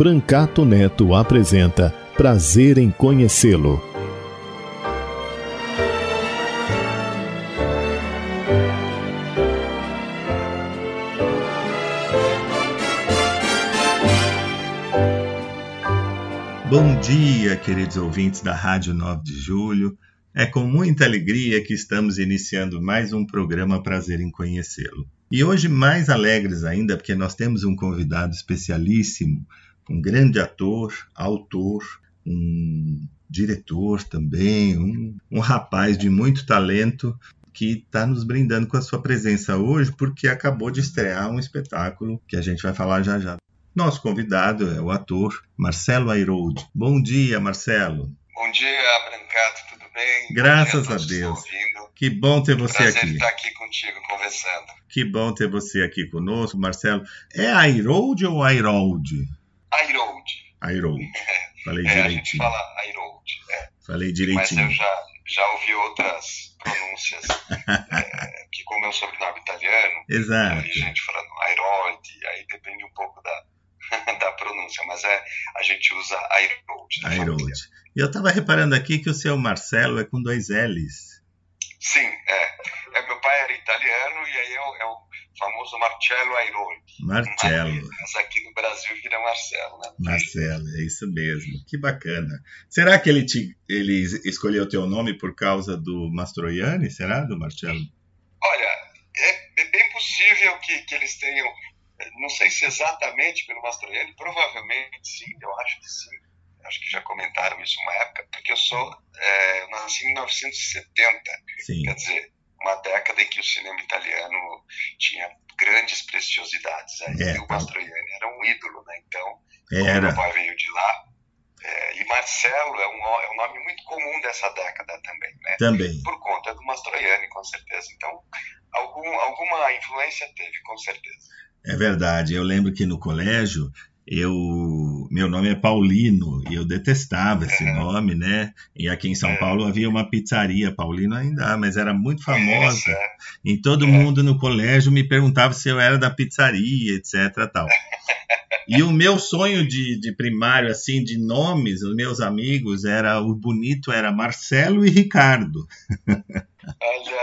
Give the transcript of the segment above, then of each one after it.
Brancato Neto apresenta Prazer em Conhecê-lo. Bom dia, queridos ouvintes da Rádio 9 de Julho. É com muita alegria que estamos iniciando mais um programa Prazer em Conhecê-lo. E hoje mais alegres ainda, porque nós temos um convidado especialíssimo, um grande ator, autor, um diretor também, um, um rapaz de muito talento que está nos brindando com a sua presença hoje, porque acabou de estrear um espetáculo que a gente vai falar já já. Nosso convidado é o ator Marcelo Airold. Bom dia, Marcelo. Bom dia, Brancato, tudo bem? Graças a, a Deus. Que bom ter você Prazer aqui. estar aqui contigo conversando. Que bom ter você aqui conosco, Marcelo. É Airold ou Airold? Airold. Airold. Falei é, direitinho. a gente fala Airold. É. Falei direitinho. Mas eu já, já ouvi outras pronúncias. é, que como é um sobrenome italiano, Exato. eu vi gente falando Airold, aí depende um pouco da, da pronúncia, mas é, a gente usa Airold. Airold. E eu estava reparando aqui que o seu Marcelo é com dois L's. Sim, é. é meu pai era italiano e aí é o, é famoso Marcello Airold. Marcello. Mas aqui no Brasil vira Marcelo, né? Marcelo, é isso mesmo. Que bacana. Será que ele, te, ele escolheu teu nome por causa do Mastroianni? Será, do Marcello? Olha, é, é bem possível que, que eles tenham, não sei se exatamente pelo Mastroianni, provavelmente sim, eu acho que sim. Acho que já comentaram isso uma época, porque eu sou, é, eu nasci em 1970, Sim. quer dizer, uma década em que o cinema italiano tinha grandes preciosidades. Aí É, o tá. Mastroianni era um ídolo, né? Então, Era. meu pai veio de lá. é, e Marcelo é um, é um nome muito comum dessa década também, né? Também. Por conta do Mastroianni, com certeza. Então, algum, alguma influência teve, com certeza. É verdade. Eu lembro que no colégio eu meu nome é Paulino e eu detestava esse Uhum. nome, né? E aqui em São É. Paulo havia uma pizzaria, Paulino ainda mas era muito famosa. É. E todo É. mundo no colégio me perguntava se eu era da pizzaria, etc. Tal. E o meu sonho de, de primário, assim, de nomes, os meus amigos, era o bonito era Marcelo e Ricardo. Olha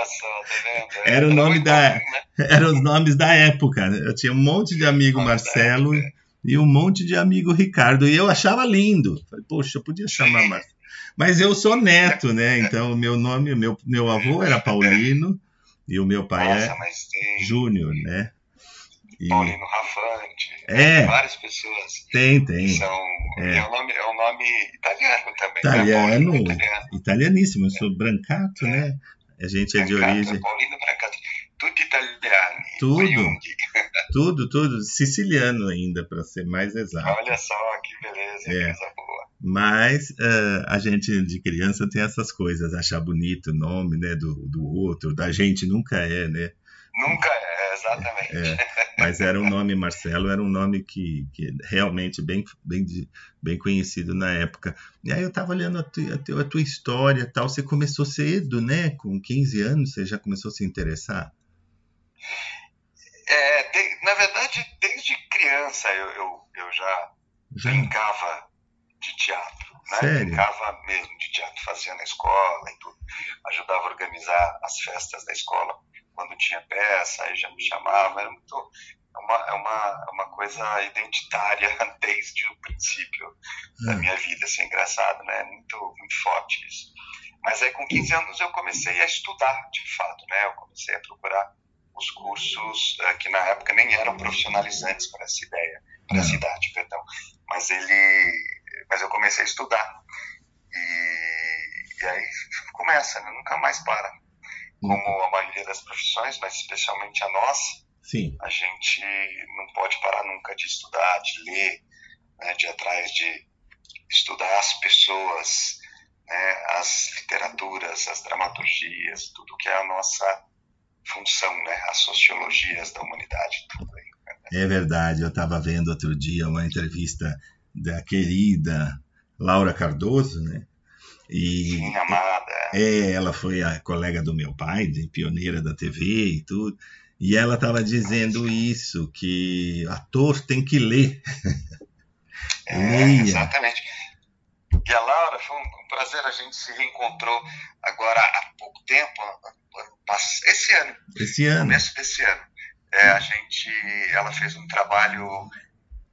só, tá vendo? É, Era o nome da- né? Eram os nomes da época. Eu tinha um monte de amigo Marcelo época. E um monte de amigo Ricardo. E eu achava lindo. Falei, poxa, eu podia chamar. Marcelo. Mas eu sou neto, né? Então, o meu nome, meu, meu avô era Paulino e o meu pai Nossa, é Júnior, né? E Paulino Rafante, É. várias pessoas tem, tem. são. É. É. um nome, é um nome italiano também. Italiano. Né? Paulino italiano. Italianíssimo, eu sou brancato, né? A gente é de Brancato, origem. Paulino Brancato. Tutti italiani. Tudo. Tudo, tudo. Siciliano ainda, para ser mais exato. Olha só que beleza, É. coisa boa. Mas eh, a gente de criança tem essas coisas, achar bonito o nome né, do, do outro, da gente nunca é, né? Nunca é, exatamente. É, mas era um nome, Marcelo, era um nome que, que realmente bem, bem, bem conhecido na época. E aí eu estava olhando a, tu- a, teu- a tua história e tal, você começou cedo, né? Com 15 anos você já começou a se interessar? É, de- na verdade, desde criança eu, eu, eu já Já? brincava de teatro, né? Sério? Brincava mesmo de teatro, fazia na escola e tudo. Ajudava a organizar as festas da escola quando tinha peça, aí já me chamava. Era muito, é uma, é uma, é uma coisa identitária desde o princípio da Ah. minha vida, assim, engraçado, né? Muito, muito forte isso. Mas aí com 15 anos eu comecei a estudar, de fato, né? Eu comecei a procurar os cursos eh, que na época nem eram profissionalizantes para essa ideia, para essa Não. idade, perdão. Mas ele, mas eu comecei a estudar e, e aí começa, né? nunca mais para. como a maioria das profissões, mas especialmente a nossa, Sim. a gente não pode parar nunca de estudar, de ler, né, de ir atrás de estudar as pessoas, né, as literaturas, as dramaturgias, tudo que é a nossa função, né, as sociologias da humanidade, tudo aí. É verdade, eu estava vendo outro dia uma entrevista da querida Laura Cardoso, né? E, Sim, amada. É, ela foi a colega do meu pai, de pioneira da TV e tudo. E ela estava dizendo isso, que ator tem que ler. É, exatamente. E a Laura, foi um prazer, a gente se reencontrou agora há pouco tempo, esse ano. Esse ano. começo desse ano. É, a gente, ela fez um trabalho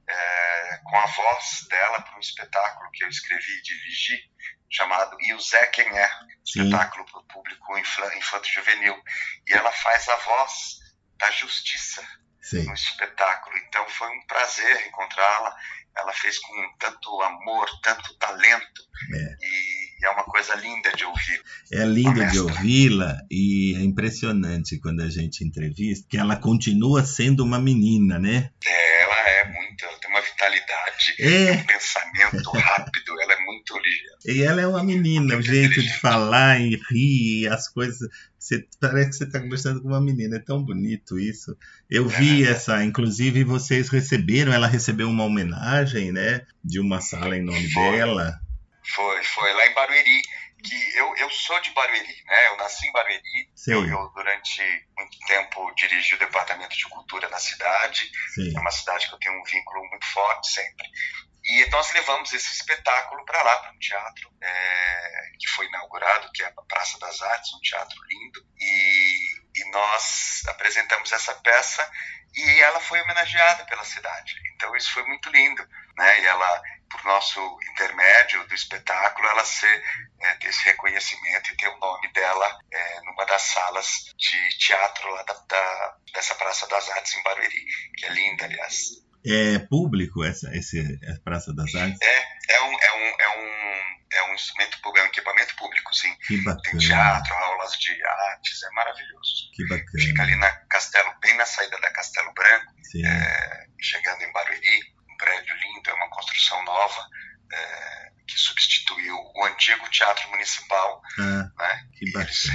é, com a voz dela para um espetáculo que eu escrevi e dirigi, chamado E o Zé Quem É, espetáculo para o público infanto-juvenil. E ela faz a voz da justiça Sim. no espetáculo. Então foi um prazer encontrá-la. Ela fez com tanto amor, tanto talento. É. E é uma coisa linda de ouvir. É lindo de ouvi-la e é impressionante quando a gente entrevista que ela continua sendo uma menina, né? É, ela é muito, ela tem uma vitalidade, É. um pensamento rápido, ela é muito ligeira. E ela é uma menina, o jeito de falar e rir, as coisas. Você, parece que você está conversando com uma menina, é tão bonito isso. Eu vi essa, inclusive vocês receberam, ela recebeu uma homenagem, né? De uma sala em nome dela. Foi, foi lá em Barueri, que eu, eu sou de Barueri, né? Eu nasci em Barueri, eu, eu durante muito tempo dirigi o departamento de cultura na cidade, Sim. é uma cidade que eu tenho um vínculo muito forte sempre. E nós levamos esse espetáculo para lá, para um teatro é, que foi inaugurado, que é a Praça das Artes, um teatro lindo. E, e nós apresentamos essa peça e ela foi homenageada pela cidade. Então isso foi muito lindo, né? E ela, por nosso intermédio do espetáculo, ela ser, é, ter esse reconhecimento e ter o nome dela é, numa das salas de teatro lá da, da, dessa Praça das Artes em Barueri, que é linda, aliás. É público essa, esse, a Praça das Artes? É, é um, é um, é um, é um instrumento público, é um equipamento público, sim. Que Tem bacana. teatro, aulas de artes, é maravilhoso. Que Fica bacana. ali na Castelo, bem na saída da Castelo Branco, é, chegando em Barueri, um prédio lindo, é uma construção nova, é, que substituiu o antigo Teatro Municipal, Ah, né? que eles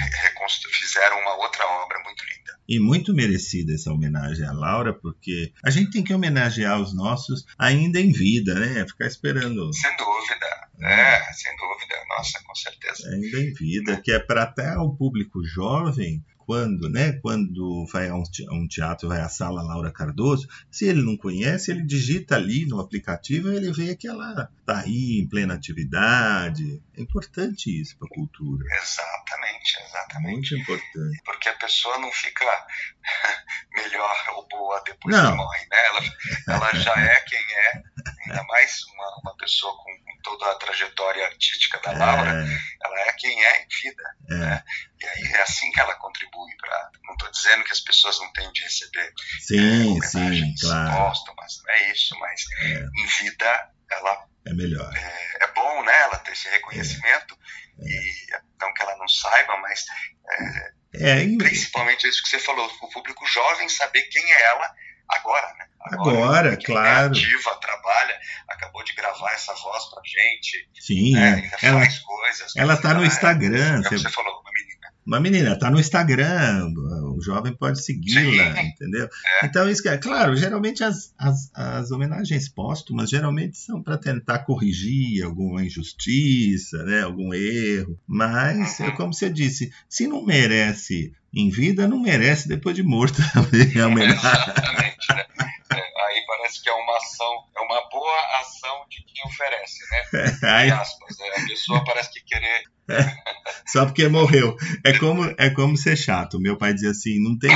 fizeram uma outra obra muito linda. E muito merecida essa homenagem à Laura, porque a gente tem que homenagear os nossos ainda em vida, né? Ficar esperando Sem dúvida, é, sem dúvida, nossa, com certeza. ainda em vida, que é para até o público jovem, quando, né, quando vai a um teatro, vai à sala Laura Cardoso, se ele não conhece, ele digita ali no aplicativo e ele vê que ela está aí em plena atividade. É importante isso para a cultura. Exatamente, exatamente. Muito importante. Porque a pessoa não fica melhor ou boa depois Não. que morre, né? Ela, ela já é quem é, ainda mais uma, uma pessoa com, com toda a trajetória artística da Laura, É, ela é quem é em vida. é, né? E aí é assim que ela contribui para. Não estou dizendo que as pessoas não têm de receber sim, é, sim, claro. póstumas, não é isso, mas É, em vida ela é melhor. é, é bom, né? Ela ter esse reconhecimento e não que ela não saiba, mas É, e- principalmente isso que você falou, o público jovem saber quem é ela agora, né? Agora, quem claro. É ativa, trabalha, acabou de gravar essa voz pra gente, sim, né? ainda ela, faz coisas. ela tá no é, Instagram. É você- você falou, uma menina. Uma menina, tá no Instagram, o jovem pode segui-la, entendeu? É. Então, isso que é claro, geralmente as, as, as homenagens póstumas geralmente são para tentar corrigir alguma injustiça, né, algum erro, mas, é Uhum. como você disse, se não merece em vida, não merece depois de morto também a homenagem. Exatamente, né? É, aí parece que é uma ação, é uma boa ação de quem oferece, né? Entre aspas, né? A pessoa parece que querer. só porque morreu. É como, é como ser chato. Meu pai dizia assim, não tem...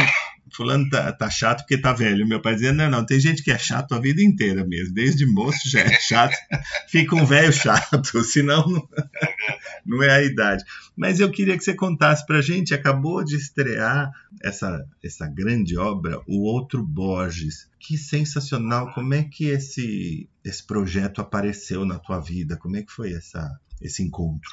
Fulano tá, tá chato porque tá velho. Meu pai dizia, não, não, tem gente que é chato a vida inteira mesmo. Desde moço já é chato. Fica um velho chato, senão não, não é a idade. Mas eu queria que você contasse pra gente, acabou de estrear essa, essa grande obra, O Outro Borges. Que sensacional! Como é que esse, esse projeto apareceu na tua vida? Como é que foi essa, esse encontro?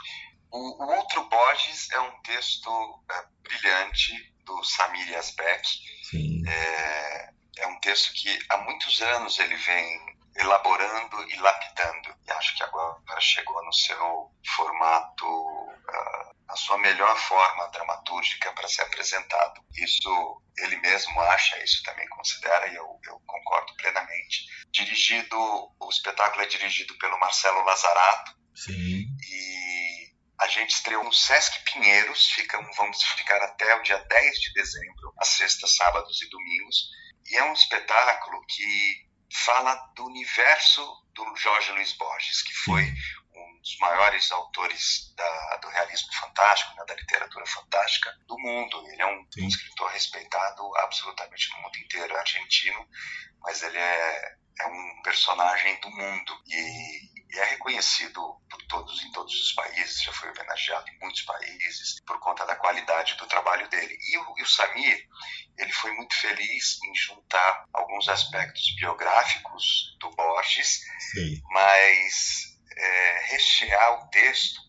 O, o Outro Borges é um texto é, brilhante do Samir Yazbek. Sim. É, é um texto que há muitos anos ele vem elaborando e lapidando. E acho que agora chegou no seu formato, uh, a sua melhor forma dramatúrgica para ser apresentado. Isso ele mesmo acha, isso também considera, e eu, eu concordo plenamente. Dirigido, o espetáculo é dirigido pelo Marcelo Lazarato. Sim. E a gente estreou no Sesc Pinheiros, ficam, vamos ficar até o dia 10 de dezembro, às sextas, sábados e domingos. E é um espetáculo que fala do universo do Jorge Luiz Borges, que foi dos maiores autores da, do realismo fantástico, né, da literatura fantástica do mundo. Ele é um, um, escritor respeitado absolutamente no mundo inteiro, argentino, mas ele é, é um personagem do mundo e, e é reconhecido por todos em todos os países, já foi homenageado em muitos países por conta da qualidade do trabalho dele. E o, e o Samir, ele foi muito feliz em juntar alguns aspectos biográficos do Borges, Sim. mas é, rechear o texto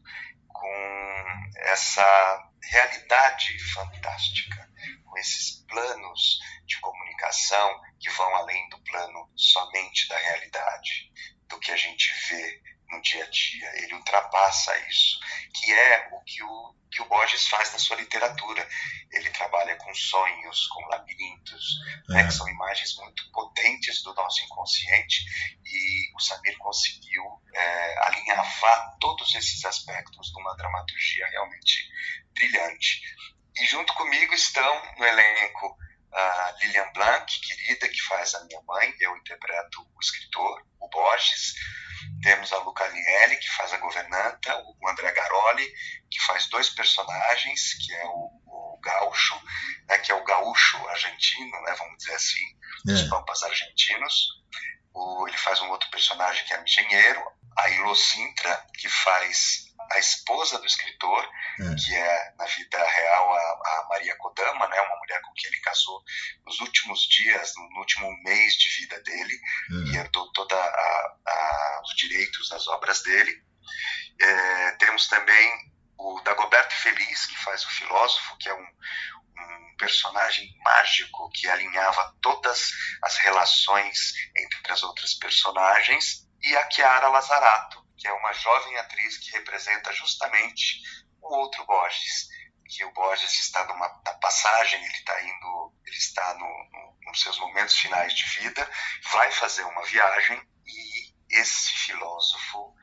com essa realidade fantástica, com esses planos de comunicação que vão além do plano somente da realidade, do que a gente vê no dia a dia. Ele ultrapassa isso, que é o que o, que o Borges faz na sua literatura. Ele trabalha com sonhos, com labirintos, né, é. né, que são imagens muito potentes do nosso inconsciente, e o Samir conseguiu é, alinhavar todos esses aspectos numa dramaturgia realmente brilhante. E junto comigo estão no elenco a Lilian Blanc, querida, que faz a minha mãe, eu interpreto o escritor, o Borges. Temos a Luca Agnelli, que faz a governanta, o André Garoli, que faz dois personagens, que é o, o gaúcho, né, que é o gaúcho argentino, né, vamos dizer assim, é. os pampas argentinos. O, ele faz um outro personagem que é o engenheiro, a Ilo Sintra, que faz a esposa do escritor, é. que é, na vida real, a, a, Maria Kodama, né, uma mulher com quem ele casou nos últimos dias, no, último mês de vida dele, é. e herdou todos os direitos das obras dele. É, temos também o Dagoberto Feliz, que faz o filósofo, que é um, um personagem mágico que alinhava todas as relações entre as outras personagens, e a Chiara Lazarato, que é uma jovem atriz que representa justamente o outro Borges, que o Borges está numa passagem, ele está indo, ele está no, no, nos seus momentos finais de vida, vai fazer uma viagem e esse filósofo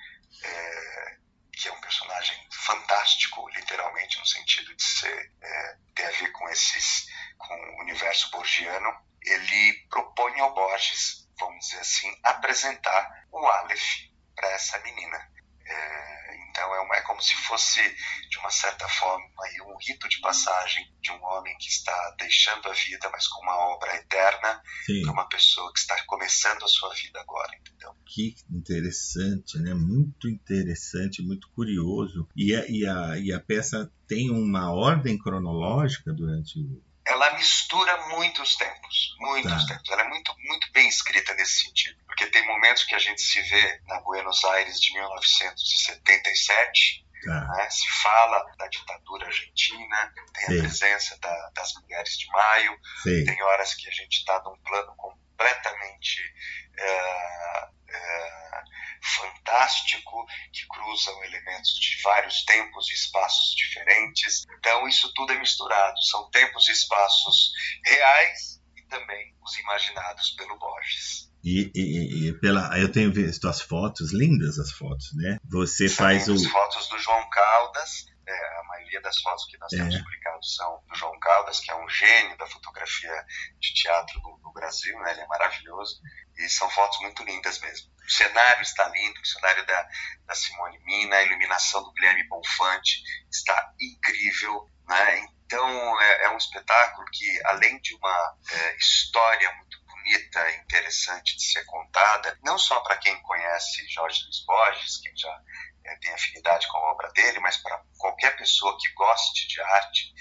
é, que é um personagem fantástico, literalmente no sentido de ser é, ter a ver com esses com o universo borgiano, ele propõe ao Borges, vamos dizer assim, apresentar o Aleph para essa menina. É, então é, uma, é, como se fosse, de uma certa forma, um rito de passagem de um homem que está deixando a vida, mas com uma obra eterna, para uma pessoa que está começando a sua vida agora, entendeu? Que interessante, né? Muito interessante, muito curioso. E a, e a, e a peça tem uma ordem cronológica durante o ela mistura muitos tempos, muitos tá. tempos. Ela é muito, muito bem escrita nesse sentido, porque tem momentos que a gente se vê na Buenos Aires de 1977, tá. né, se fala da ditadura argentina, tem Sim. a presença da, das mulheres de maio, Sim. tem horas que a gente está num plano completamente é, fantástico, que cruzam elementos de vários tempos e espaços diferentes. Então, isso tudo é misturado. São tempos e espaços reais e também os imaginados pelo Borges. E, e, e, pela, eu tenho visto as fotos, lindas as fotos, né? Você São faz o. As fotos do João Caldas, a maioria das fotos que nós temos é. publicadas são do João Caldas, que é um gênio da fotografia de teatro no, no Brasil, né? Ele é maravilhoso. E são fotos muito lindas mesmo. O cenário está lindo, o cenário da, da Simone Mina, a iluminação do Guilherme Bonfante está incrível, né? Então é, é um espetáculo que, além de uma é, história muito bonita, interessante de ser contada, não só para quem conhece Jorge Luiz Borges, quem já é, tem afinidade com a obra dele, mas para qualquer pessoa que goste de arte,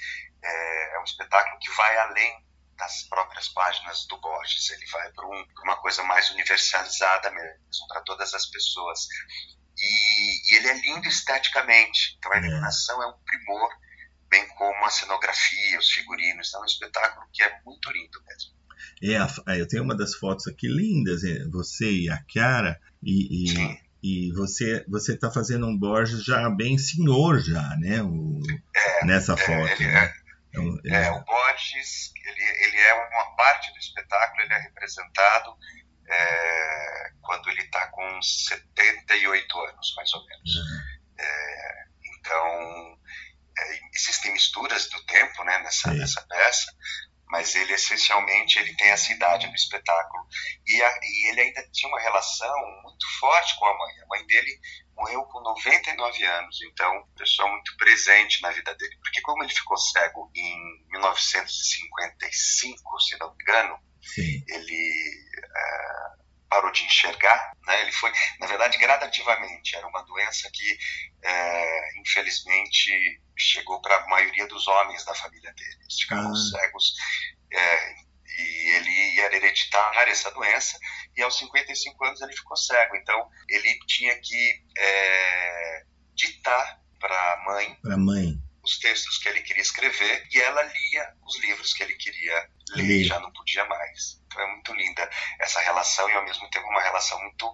é, é um espetáculo que vai além das próprias páginas do Borges. Ele vai para um, uma coisa mais universalizada mesmo, para todas as pessoas. E, e, ele é lindo esteticamente. Então a é. iluminação é. é um primor, bem como a cenografia, os figurinos. Então é um espetáculo que é muito lindo mesmo. É, eu tenho uma das fotos aqui lindas, é, você e a Chiara, e, e, e você você está fazendo um Borges já bem senhor já, né? O, é, nessa foto. Ele, né? Então, é, é, o Borges, ele, ele é uma parte do espetáculo, ele é representado é, quando ele está com 78 anos, mais ou menos. Uhum. É, então, é, existem misturas do tempo né, nessa, nessa peça, mas ele essencialmente ele tem essa idade no espetáculo e, a, e, ele ainda tinha uma relação muito forte com a mãe. A mãe dele morreu com 99 anos, então pessoa muito presente na vida dele, porque como ele ficou cego em 1955, se não me engano, Sim. ele parou de enxergar, né? Ele foi, na verdade, gradativamente. Era uma doença que, é, infelizmente, chegou para a maioria dos homens da família dele. Eles ficaram ah. cegos é, e ele era hereditária essa doença. E aos 55 anos ele ficou cego. Então ele tinha que é, ditar para a mãe. Para a mãe os textos que ele queria escrever e ela lia os livros que ele queria ler, já não podia mais. Então é muito linda essa relação e ao mesmo tempo uma relação muito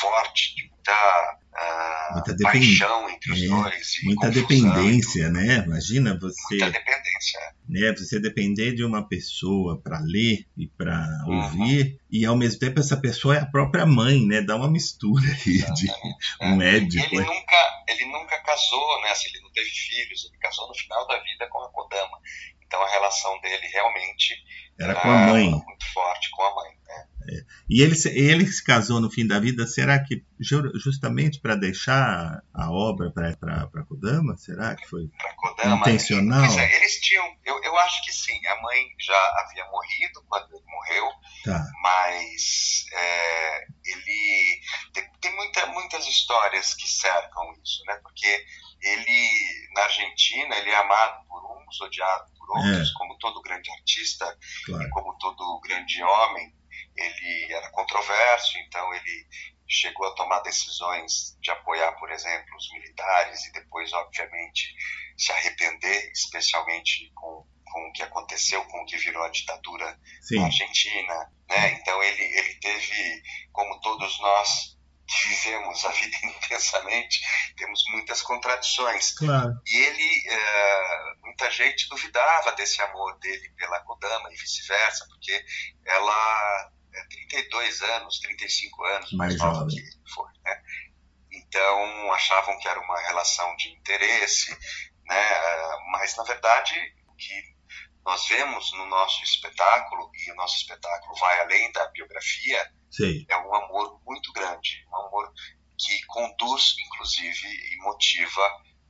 forte, de muita, uh, muita paixão entre os é, dois. Muita dependência, né? Imagina você. Muita dependência. Né? Você depender de uma pessoa para ler e para uhum. ouvir, e ao mesmo tempo essa pessoa é a própria mãe, né? Dá uma mistura aí de um é. médico. Ele, nunca, ele nunca casou, né? Assim, ele não teve filhos, ele casou no final da vida com a Kodama. Então a relação dele realmente era com a mãe. Muito forte com a mãe. Né? É. E ele, ele se casou no fim da vida, será que justamente para deixar a obra para Kodama? Será que foi Kodama, intencional? É, eles tinham, eu, eu acho que sim. A mãe já havia morrido quando ele morreu, tá. mas é, ele tem, tem muita, muitas histórias que cercam isso, né? Porque ele na Argentina ele é amado por uns, odiado é. como todo grande artista claro. e como todo grande homem, ele era controverso, então ele chegou a tomar decisões de apoiar, por exemplo, os militares e depois, obviamente, se arrepender, especialmente com, com o que aconteceu, com o que virou a ditadura Sim. na Argentina. Né? Então ele, ele teve, como todos nós, vivemos a vida intensamente, temos muitas contradições. Claro. E ele, é, muita gente duvidava desse amor dele pela Kodama e vice-versa, porque ela é 32 anos, 35 anos mais, nova que ele foi. Né? Então, achavam que era uma relação de interesse, né? mas, na verdade, o que nós vemos no nosso espetáculo, e o nosso espetáculo vai além da biografia, é um amor muito grande, um amor que conduz, inclusive, e motiva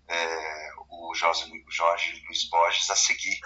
é, o Jorge, Jorge Luiz Borges a seguir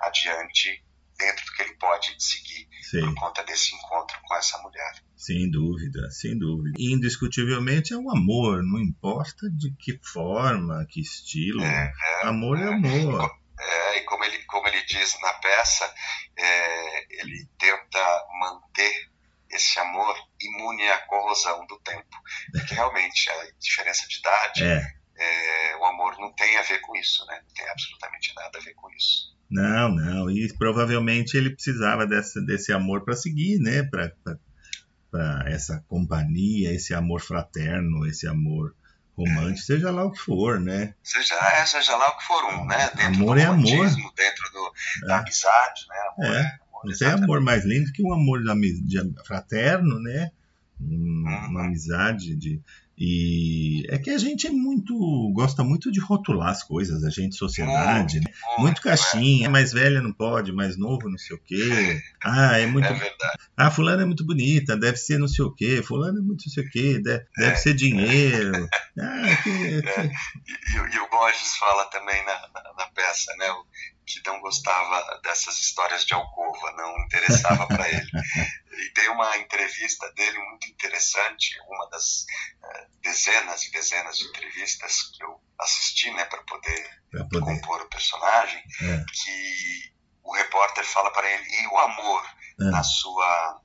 adiante dentro do que ele pode seguir Sim. por conta desse encontro com essa mulher. Sem dúvida, sem dúvida. Indiscutivelmente é um amor, não importa de que forma, que estilo. É, é, amor é, é amor. É, e como ele, como ele diz na peça, é, ele tenta manter esse amor imune à corrosão do tempo. Porque realmente a diferença de idade, é. É, o amor não tem a ver com isso, né? Não tem absolutamente nada a ver com isso. Não, não. E provavelmente ele precisava desse, desse amor para seguir, né? Para essa companhia, esse amor fraterno, esse amor romântico, é. seja lá o que for, né? Seja, é, seja lá o que for, um, né? Dentro amor do é amor. dentro do, da é. amizade, né? Amor é. É não tem amor mais lindo que um amor fraterno, né? Uma amizade de e é que a gente é muito gosta muito de rotular as coisas, a gente sociedade, muito, né? muito, muito caixinha, é. mais velha não pode, mais novo não sei o quê. Ah, é muito. É ah, fulano é muito bonita, deve ser não sei o quê. Fulano é muito não sei o quê, deve, é. deve ser dinheiro. ah, que, é. que... E, e, o Borges fala também na, na, na peça, né? Que não gostava dessas histórias de alcova, não interessava para ele. E tem uma entrevista dele muito interessante, uma das uh, dezenas e dezenas de entrevistas que eu assisti, né, para poder, poder, compor o personagem, é. que o repórter fala para ele e o amor é. na sua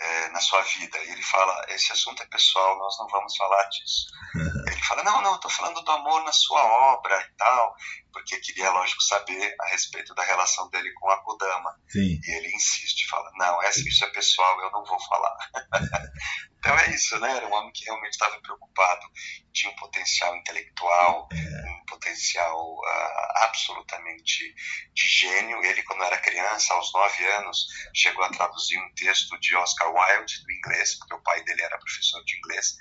é, na sua vida. E ele fala: esse assunto é pessoal, nós não vamos falar disso. ele fala: não, não, estou falando do amor na sua obra e tal, porque queria, lógico, saber a respeito da relação dele com a Kodama. Sim. E ele insiste, fala: não, isso é pessoal, eu não vou falar. então é isso, né? Era um homem que realmente estava preocupado, tinha um potencial intelectual, é. um potencial uh, absolutamente de gênio. Ele, quando era criança, aos nove anos, chegou a traduzir um texto de Oscar Wilde do inglês, porque o pai dele era professor de inglês.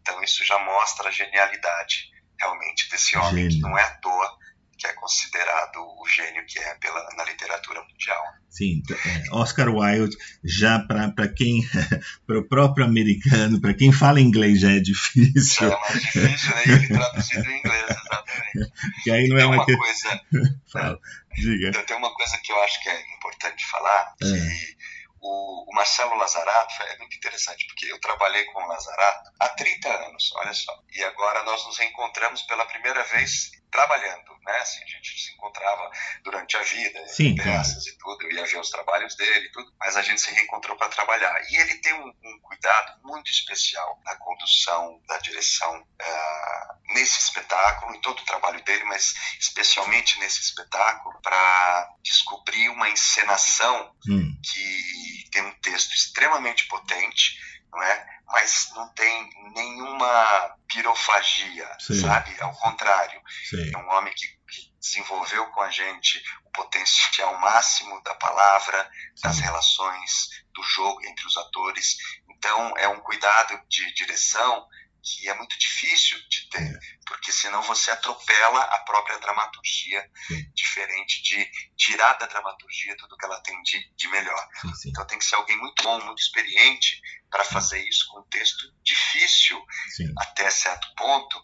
Então isso já mostra a genialidade realmente desse homem, gênio. que não é à toa que é considerado o gênio que é pela, na literatura mundial. Sim, então, é, Oscar Wilde, já para quem, para o próprio americano, para quem fala inglês já é difícil. É mais difícil, né? Ele traduzido em inglês, exatamente. Que aí não é uma, coisa. Fala, diga. Tem uma coisa que eu acho que é importante falar, é. que o, o, Marcelo Lazarato é muito interessante, porque eu trabalhei com o Lazarato há 30 anos, olha só. E agora nós nos encontramos pela primeira vez trabalhando, né? Assim, a gente se encontrava durante a vida, Sim, peças e tudo, eu ia ver os trabalhos dele e tudo, mas a gente se reencontrou para trabalhar. E ele tem um, um, cuidado muito especial na condução, da direção uh, nesse espetáculo, em todo o trabalho dele, mas especialmente nesse espetáculo, para descobrir uma encenação hum. que tem um texto extremamente potente, não é? mas não tem nenhuma pirofagia, Sim. sabe? Ao contrário, Sim. é um homem que, que, desenvolveu com a gente o potencial máximo da palavra, Sim. das relações, do jogo entre os atores. Então, é um cuidado de direção que é muito difícil de ter, porque senão você atropela a própria dramaturgia, sim. diferente de tirar da dramaturgia tudo que ela tem de, de melhor. Sim, sim. Então tem que ser alguém muito bom, muito experiente para fazer isso com um texto difícil até certo ponto,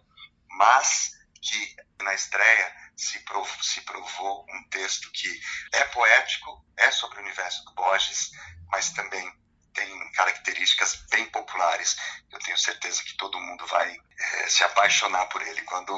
mas que na estreia se provou, se provou um texto que é poético, é sobre o universo do Borges, mas também tem características bem populares. Eu tenho certeza que todo mundo vai é, se apaixonar por ele quando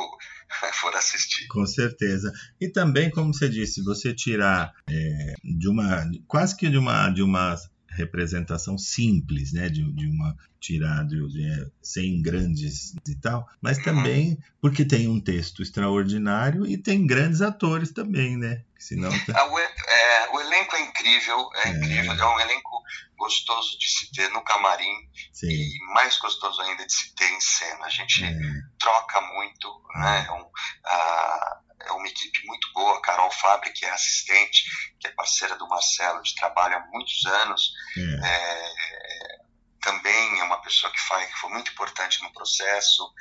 for assistir. Com certeza. E também, como você disse, você tirar é, de uma quase que de uma de uma representação simples, né, de, de uma tirada de, sem grandes e tal, mas uhum. também porque tem um texto extraordinário e tem grandes atores também, né? Senão tá... o, é, o, elenco é incrível, é, é, incrível, é um elenco gostoso de se ter no camarim Sim. e mais gostoso ainda de se ter em cena. A gente é. troca muito, né? É um, é uma equipe muito boa. Carol Fabri, que é assistente, que é parceira do Marcelo de trabalho há muitos anos, é. é. também é uma pessoa que, faz, que foi muito importante no processo.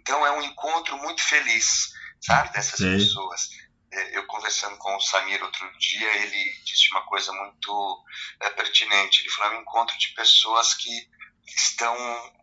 Então é um encontro muito feliz, sabe, dessas Sim. pessoas. É, eu conversando com o Samir outro dia, ele disse uma coisa muito é, pertinente. Ele falou: é um encontro de pessoas que estão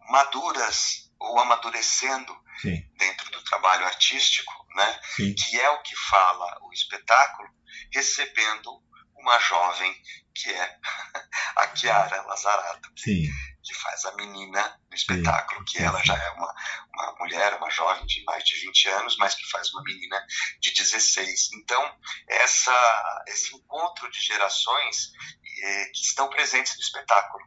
maduras ou amadurecendo Sim. dentro do trabalho artístico, né? que é o que fala o espetáculo, recebendo uma jovem que é a Chiara Lazarato, que, que faz a menina no espetáculo, que ela já é uma, uma mulher, uma jovem de mais de 20 anos, mas que faz uma menina de 16. Então, essa, esse encontro de gerações eh, que estão presentes no espetáculo,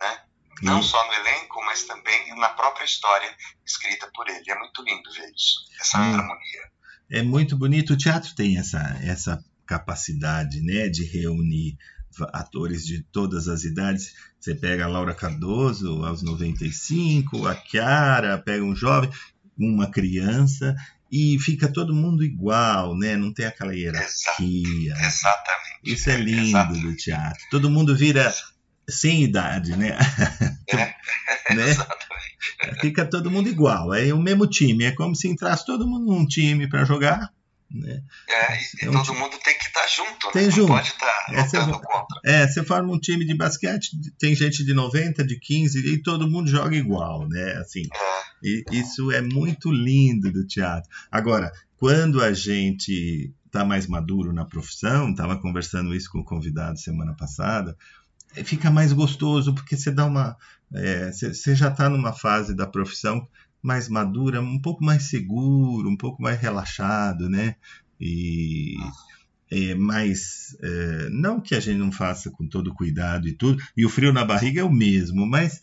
né? não só no elenco, mas também na própria história escrita por ele. É muito lindo ver isso, essa harmonia. É muito bonito. O teatro tem essa, essa capacidade né, de reunir atores de todas as idades. Você pega a Laura Cardoso aos 95, a Chiara, pega um jovem, uma criança e fica todo mundo igual, né? Não tem aquela hierarquia. Exatamente. Isso é lindo Exatamente. do teatro. Todo mundo vira sem idade, né? É, né? exatamente. Fica todo mundo igual, é o mesmo time, é como se entrasse todo mundo num time para jogar. Né? É, e, é um todo time... mundo tem que estar tá junto, né? tem né? junto. não pode estar tá é, lutando você, contra. É, você forma um time de basquete, tem gente de 90, de 15, e todo mundo joga igual, né? Assim, é. E, isso é muito lindo do teatro. Agora, quando a gente está mais maduro na profissão, estava conversando isso com o convidado semana passada, fica mais gostoso, porque você dá uma. É, você já está numa fase da profissão mais madura, um pouco mais seguro, um pouco mais relaxado, né? E, é, mais. É, não que a gente não faça com todo cuidado e tudo, e o frio na barriga é o mesmo, mas,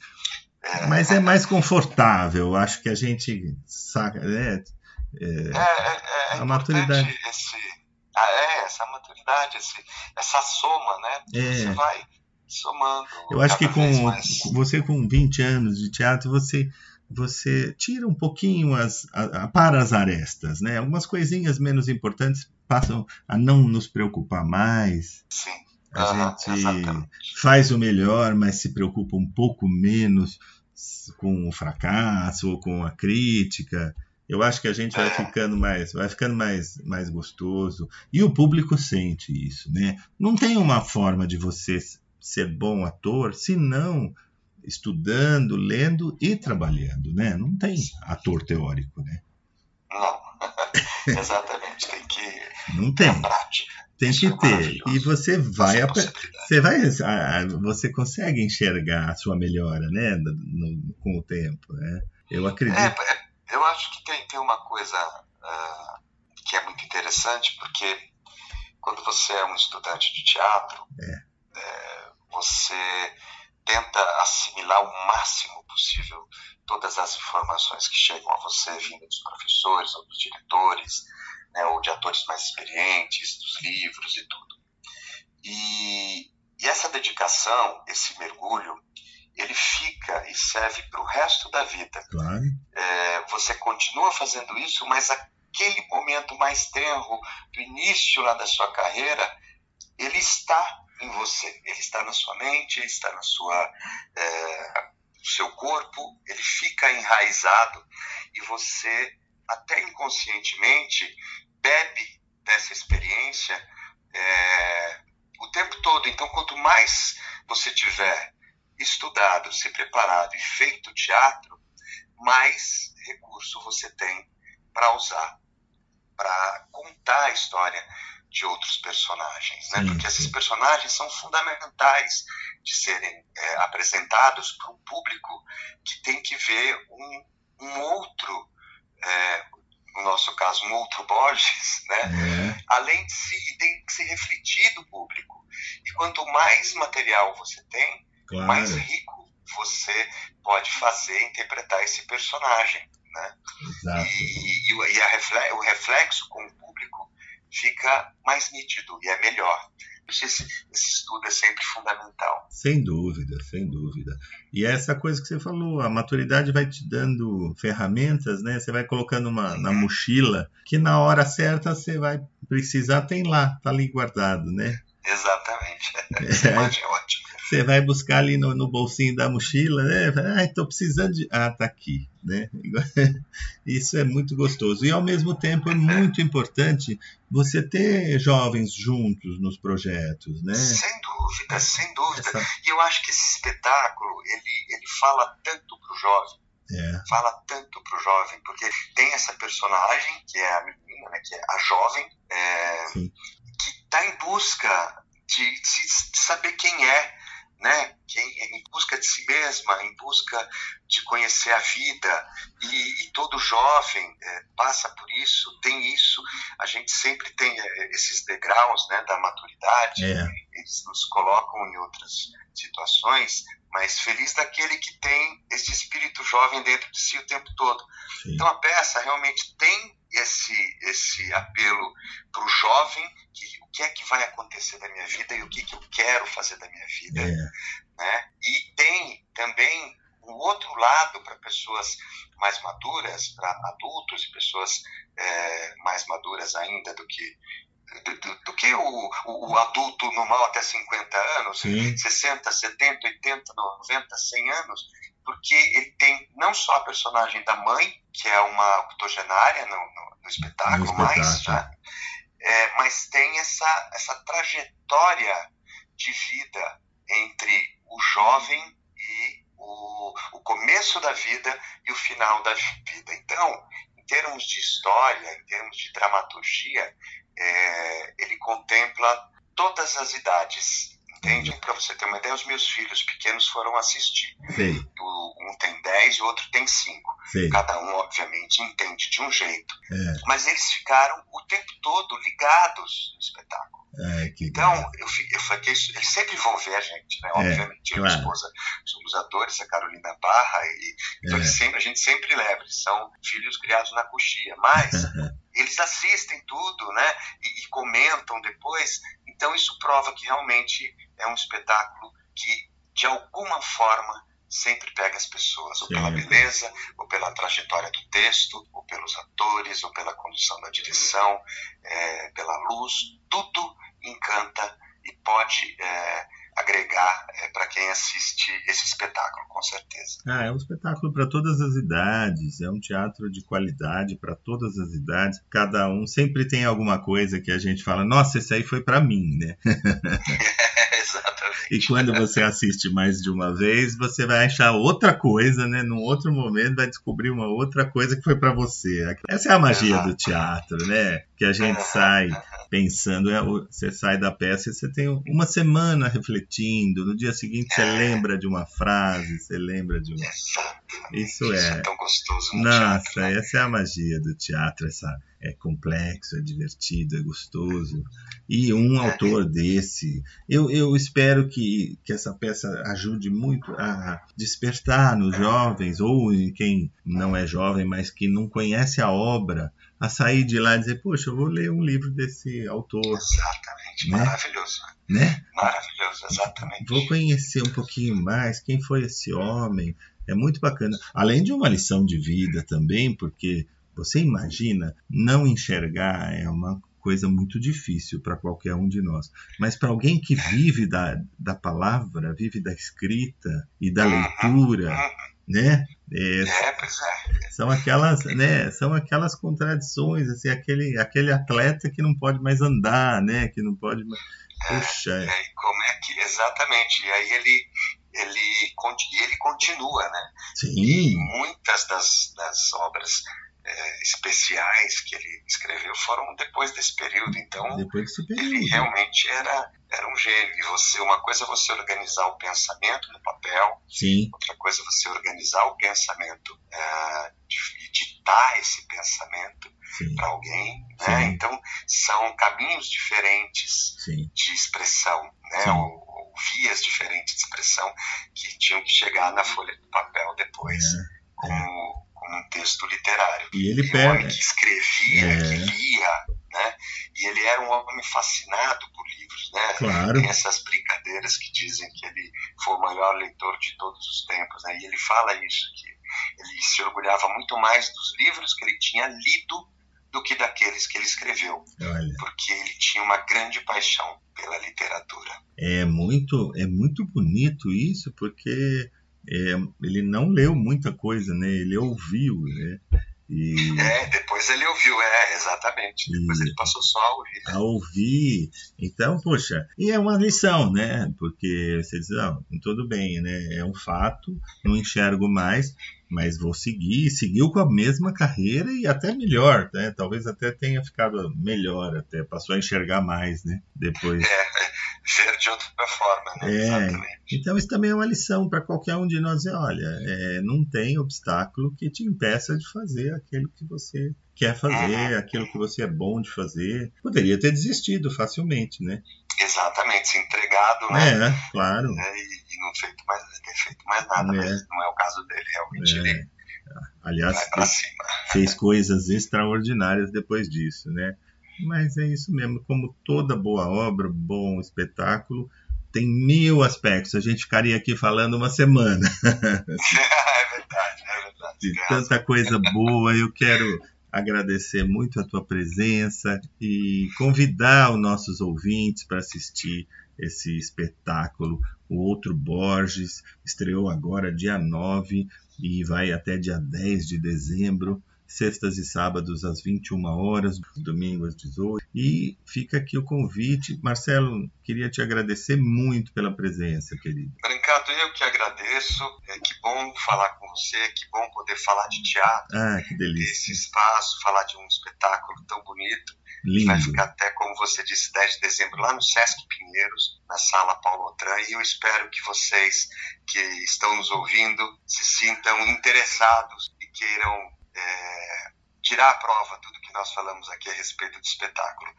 mas é mais confortável. Acho que a gente saca. Né? É, é, é, a maturidade. Esse, ah, é, essa maturidade, esse, essa soma, né? Você vai somando. Eu acho que com mais... você com 20 anos de teatro, você você tira um pouquinho as a, a, para as arestas, né? Algumas coisinhas menos importantes passam a não nos preocupar mais. Sim. A gente exatamente. faz o melhor, mas se preocupa um pouco menos com o fracasso ou com a crítica. Eu acho que a gente vai é. ficando mais, vai ficando mais, mais gostoso e o público sente isso, né? Não tem uma forma de você ser bom ator se não estudando, lendo e trabalhando, né? Não tem ator teórico, né? Não, exatamente. Tem que não tem. ter prática. Tem que é ter. E você vai, você vai, você consegue enxergar a sua melhora, né, no, no, com o tempo, né? Eu acredito. É, é, eu acho que tem, tem uma coisa uh, que é muito interessante, porque quando você é um estudante de teatro, é. É, você tenta assimilar o máximo possível todas as informações que chegam a você vindo dos professores ou dos diretores, né, ou de atores mais experientes, dos livros e tudo. E, e essa dedicação, esse mergulho, ele fica e serve para o resto da vida. Claro. É, você continua fazendo isso, mas aquele momento mais tenro do início lá da sua carreira, ele está em você, ele está na sua mente, ele está na sua é, no seu corpo, ele fica enraizado e você até inconscientemente bebe dessa experiência é, o tempo todo. Então, quanto mais você tiver estudado, se preparado e feito teatro, mais recurso você tem para usar, para contar a história de outros personagens, né? Porque esses personagens são fundamentais de serem é, apresentados para um público que tem que ver um, um outro, é, no nosso caso, um outro Borges, né? É. Além de se tem que se refletir do público. E quanto mais material você tem, claro. mais rico você pode fazer interpretar esse personagem, né? Exato. E, e, e reflexo, o reflexo com o público fica mais nítido e é melhor. Esse, esse estudo é sempre fundamental. Sem dúvida, sem dúvida. E é essa coisa que você falou, a maturidade vai te dando ferramentas, né? Você vai colocando uma na mochila que na hora certa você vai precisar, tem lá, tá ali guardado, né? Exatamente. É, é ótimo. Você vai buscar ali no, no bolsinho da mochila, né? Ah, estou precisando de. Ah, tá aqui, né? Isso é muito gostoso. E ao mesmo tempo é muito importante você ter jovens juntos nos projetos, né? Sem dúvida, sem dúvida. Essa... E eu acho que esse espetáculo, ele, ele fala tanto para o jovem. É. Fala tanto para o jovem, porque tem essa personagem, que é a menina, né, que é a jovem, é, que está em busca de, de, saber quem é, né? Quem, em busca de si mesma, em busca de conhecer a vida. E, e todo jovem é, passa por isso, tem isso. A gente sempre tem é, esses degraus né, da maturidade, é. eles nos colocam em outras situações, mas feliz daquele que tem esse espírito jovem dentro de si o tempo todo. Sim. Então a peça realmente tem esse, esse apelo para o jovem que que é que vai acontecer da minha vida e o que, que eu quero fazer da minha vida. É. Né? E tem também um outro lado para pessoas mais maduras, para adultos e pessoas é, mais maduras ainda do que do, do, do que o, o, o, adulto normal até 50 anos, Sim. 60, 70, 80, 90, 100 anos, porque ele tem não só a personagem da mãe, que é uma octogenária no, no, no espetáculo, no espetáculo. já, é, mas tem essa, essa trajetória de vida entre o jovem e o, o começo da vida e o final da vida. Então, em termos de história, em termos de dramaturgia, é, ele contempla todas as idades. Entende? Para você ter uma ideia, os meus filhos pequenos foram assistir. Sim. O, um tem 10 e o outro tem 5. Cada um, obviamente, entende de um jeito. É. Mas eles ficaram o tempo todo ligados no espetáculo. É, então, eu, eu fiquei, eles sempre vão ver a gente, né? É, Obviamente, eu e minha esposa somos atores, a Carolina Barra, e então é. sempre, a gente sempre leva, eles são filhos criados na coxia, mas eles assistem tudo, né? E, e comentam depois, então isso prova que realmente é um espetáculo que, de alguma forma, sempre pega as pessoas, ou pela beleza, ou pela trajetória do texto, ou pelos atores, ou pela condução da direção, é, pela luz, tudo encanta e pode é, agregar é, para quem assiste esse espetáculo, com certeza. Ah, é um espetáculo para todas as idades, é um teatro de qualidade para todas as idades. Cada um sempre tem alguma coisa que a gente fala, nossa, esse aí foi para mim, né? E quando você assiste mais de uma vez, você vai achar outra coisa, né? Num outro momento vai descobrir uma outra coisa que foi para você. Essa é a magia do teatro, né? Que a gente sai pensando, é, você sai da peça e você tem uma semana refletindo, no dia seguinte você lembra de uma frase, você lembra de uma. Isso é. Isso é tão gostoso. No Nossa, teatro, né? essa é a magia do teatro, essa é complexo, é divertido, é gostoso. E um é. autor desse, eu, eu espero que, que essa peça ajude muito a despertar nos jovens, ou em quem não é jovem, mas que não conhece a obra, a sair de lá e dizer, poxa, eu vou ler um livro desse autor. Exatamente, né? maravilhoso. Né? Maravilhoso, exatamente. Vou conhecer um pouquinho mais quem foi esse homem. É muito bacana. Além de uma lição de vida também, porque você imagina não enxergar é uma coisa muito difícil para qualquer um de nós. Mas para alguém que vive da, da palavra, vive da escrita e da leitura, né? É, é, pois é. São aquelas, né? São aquelas contradições, assim, aquele, aquele atleta que não pode mais andar, né? Que não pode mais. Puxa. É, é, como é que exatamente? E aí ele ele ele continua, né? Sim. E muitas das, das obras é, especiais que ele escreveu foram depois desse período. Então, depois desse período. ele realmente era, era um gênio. E você, uma coisa é você organizar o pensamento no papel, Sim. outra coisa é você organizar o pensamento é, e ditar esse pensamento para alguém. Né? Então, são caminhos diferentes Sim. de expressão, né? Ou, vias diferentes de expressão que tinham que chegar na folha de papel depois. É. Como, como um texto literário. E ele e pega. Um homem que escrevia, é. que lia, né? E ele era um homem fascinado por livros, né? Claro. Tem essas brincadeiras que dizem que ele foi o maior leitor de todos os tempos, né? E ele fala isso que ele se orgulhava muito mais dos livros que ele tinha lido do que daqueles que ele escreveu, Olha. porque ele tinha uma grande paixão pela literatura. É muito, é muito bonito isso, porque é, ele não leu muita coisa, né? Ele ouviu, né? E... É, depois ele ouviu, é, exatamente. Depois e... ele passou só a ouvir. A ouvir. Então, poxa, e é uma lição, né? Porque você diz, ah, tudo bem, né? É um fato, não enxergo mais, mas vou seguir. Seguiu com a mesma carreira e até melhor, né? Talvez até tenha ficado melhor, até passou a enxergar mais, né? Depois. É, ver de outra forma, né? É, Exatamente. Então isso também é uma lição para qualquer um de nós. Olha, é, não tem obstáculo que te impeça de fazer aquilo que você quer fazer, uhum. aquilo que você é bom de fazer. Poderia ter desistido facilmente, né? Exatamente, se entregado, né? É, claro. É, e, e, não feito mais, ter feito mais nada, é. mas não é o caso dele, realmente é. ele Aliás, fez, fez coisas extraordinárias depois disso, né? Mas é isso mesmo, como toda boa obra, bom espetáculo, tem mil aspectos. A gente ficaria aqui falando uma semana. é verdade, é verdade. De tanta coisa boa, eu quero agradecer muito a tua presença e convidar os nossos ouvintes para assistir esse espetáculo. O Outro Borges estreou agora dia 9 e vai até dia 10 de dezembro sextas e sábados às 21 horas, domingo às 18. E fica aqui o convite. Marcelo, queria te agradecer muito pela presença, querido. Brincado, eu que agradeço. É, que bom falar com você, que bom poder falar de teatro. Ah, que delícia. Esse espaço, falar de um espetáculo tão bonito. Lindo. Vai ficar até, como você disse, 10 de dezembro, lá no Sesc Pinheiros, na sala Paulo Otran. E eu espero que vocês que estão nos ouvindo se sintam interessados e queiram é, tirar a prova tudo que nós falamos aqui a respeito do espetáculo.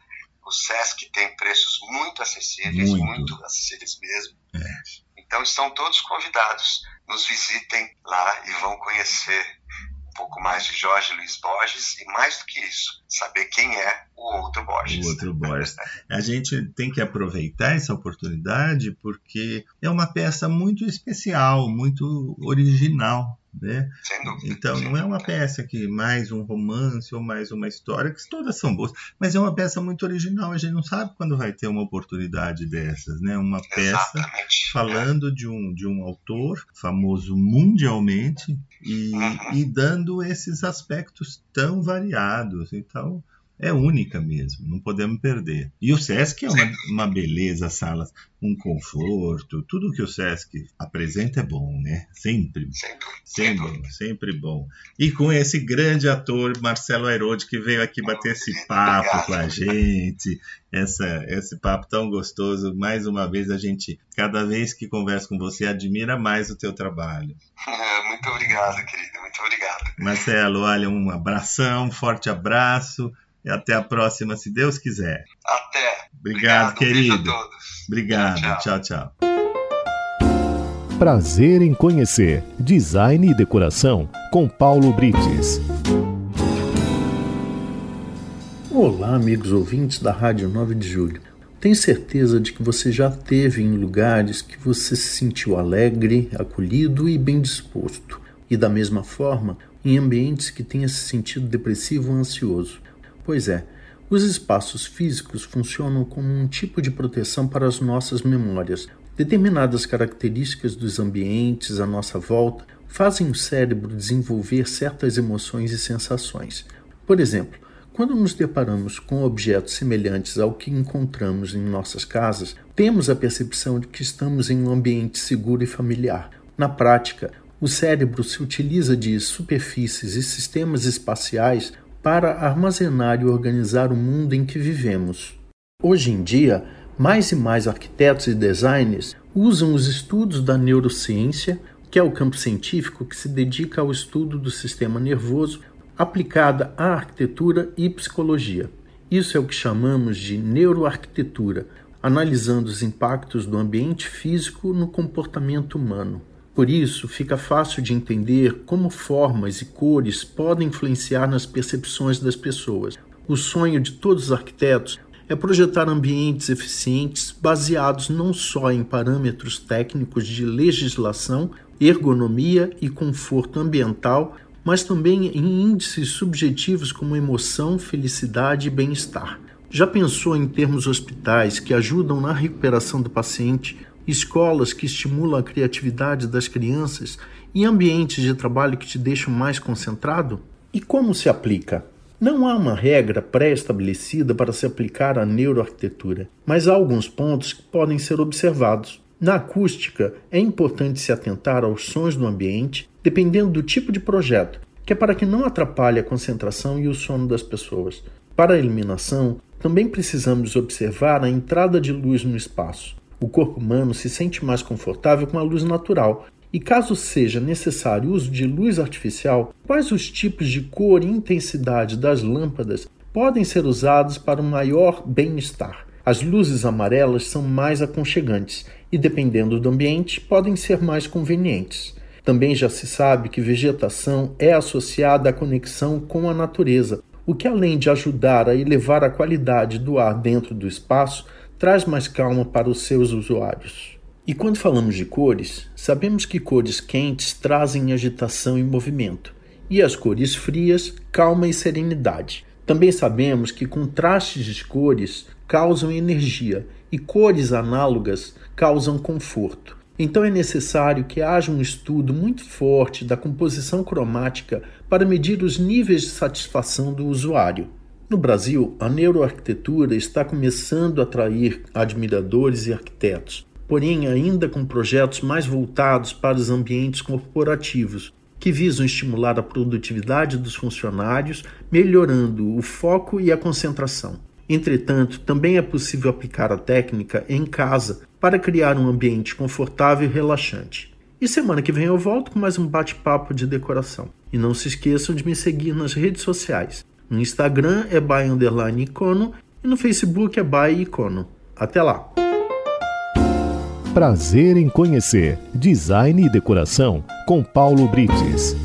O SESC tem preços muito acessíveis, muito, muito acessíveis mesmo. É. Então estão todos convidados. Nos visitem lá e vão conhecer pouco mais de Jorge Luiz Borges e mais do que isso, saber quem é o outro Borges. O outro Borges. A gente tem que aproveitar essa oportunidade porque é uma peça muito especial, muito original. Né? Então não é uma peça que mais um romance ou mais uma história, que todas são boas, mas é uma peça muito original. A gente não sabe quando vai ter uma oportunidade dessas, né? Uma peça Exatamente. falando de um de um autor famoso mundialmente e, uhum. e dando esses aspectos tão variados. Então é única mesmo, não podemos perder. E o Sesc é uma, uma beleza, salas, um conforto, tudo que o Sesc apresenta é bom, né? Sempre. Sempre, sempre bom. E com esse grande ator, Marcelo Airode, que veio aqui bater esse papo com a gente, essa, esse papo tão gostoso. Mais uma vez, a gente, cada vez que conversa com você, admira mais o teu trabalho. Muito obrigado, querido, muito obrigado. Marcelo, olha, um abração, um forte abraço. E até a próxima, se Deus quiser. Até. Obrigado, Obrigado querido. Obrigado. Tchau, tchau. tchau. Prazer em conhecer Design e Decoração com Paulo Brites. Olá, amigos ouvintes da Rádio 9 de Julho. Tenho certeza de que você já teve em lugares que você se sentiu alegre, acolhido e bem disposto, e da mesma forma em ambientes que tenha se sentido depressivo ou ansioso. Pois é, os espaços físicos funcionam como um tipo de proteção para as nossas memórias. Determinadas características dos ambientes à nossa volta fazem o cérebro desenvolver certas emoções e sensações. Por exemplo, quando nos deparamos com objetos semelhantes ao que encontramos em nossas casas, temos a percepção de que estamos em um ambiente seguro e familiar. Na prática, o cérebro se utiliza de superfícies e sistemas espaciais para armazenar e organizar o mundo em que vivemos. Hoje em dia, mais e mais arquitetos e designers usam os estudos da neurociência, que é o campo científico que se dedica ao estudo do sistema nervoso, aplicada à arquitetura e psicologia. Isso é o que chamamos de neuroarquitetura, analisando os impactos do ambiente físico no comportamento humano. Por isso, fica fácil de entender como formas e cores podem influenciar nas percepções das pessoas. O sonho de todos os arquitetos é projetar ambientes eficientes baseados não só em parâmetros técnicos de legislação, ergonomia e conforto ambiental, mas também em índices subjetivos como emoção, felicidade e bem-estar. Já pensou em termos hospitais que ajudam na recuperação do paciente, escolas que estimulam a criatividade das crianças e ambientes de trabalho que te deixam mais concentrado? E como se aplica? Não há uma regra pré-estabelecida para se aplicar à neuroarquitetura, mas há alguns pontos que podem ser observados. Na acústica, é importante se atentar aos sons do ambiente, dependendo do tipo de projeto, que é para que não atrapalhe a concentração e o sono das pessoas. Para a iluminação, também precisamos observar a entrada de luz no espaço. O corpo humano se sente mais confortável com a luz natural. E caso seja necessário o uso de luz artificial, quais os tipos de cor e intensidade das lâmpadas podem ser usados para um maior bem-estar? As luzes amarelas são mais aconchegantes e, dependendo do ambiente, podem ser mais convenientes. Também já se sabe que vegetação é associada à conexão com a natureza, o que, além de ajudar a elevar a qualidade do ar dentro do espaço, traz mais calma para os seus usuários. E quando falamos de cores, sabemos que cores quentes trazem agitação e movimento, e as cores frias, calma e serenidade. Também sabemos que contrastes de cores causam energia e cores análogas causam conforto. Então é necessário que haja um estudo muito forte da composição cromática para medir os níveis de satisfação do usuário. No Brasil, a neuroarquitetura está começando a atrair admiradores e arquitetos, porém ainda com projetos mais voltados para os ambientes corporativos, que visam estimular a produtividade dos funcionários, melhorando o foco e a concentração. Entretanto, também é possível aplicar a técnica em casa para criar um ambiente confortável e relaxante. E semana que vem eu volto com mais um bate-papo de decoração. E não se esqueçam de me seguir nas redes sociais No Instagram é by underline icono e no Facebook é by icono. Até lá! Prazer em conhecer Design e Decoração com Paulo Brites.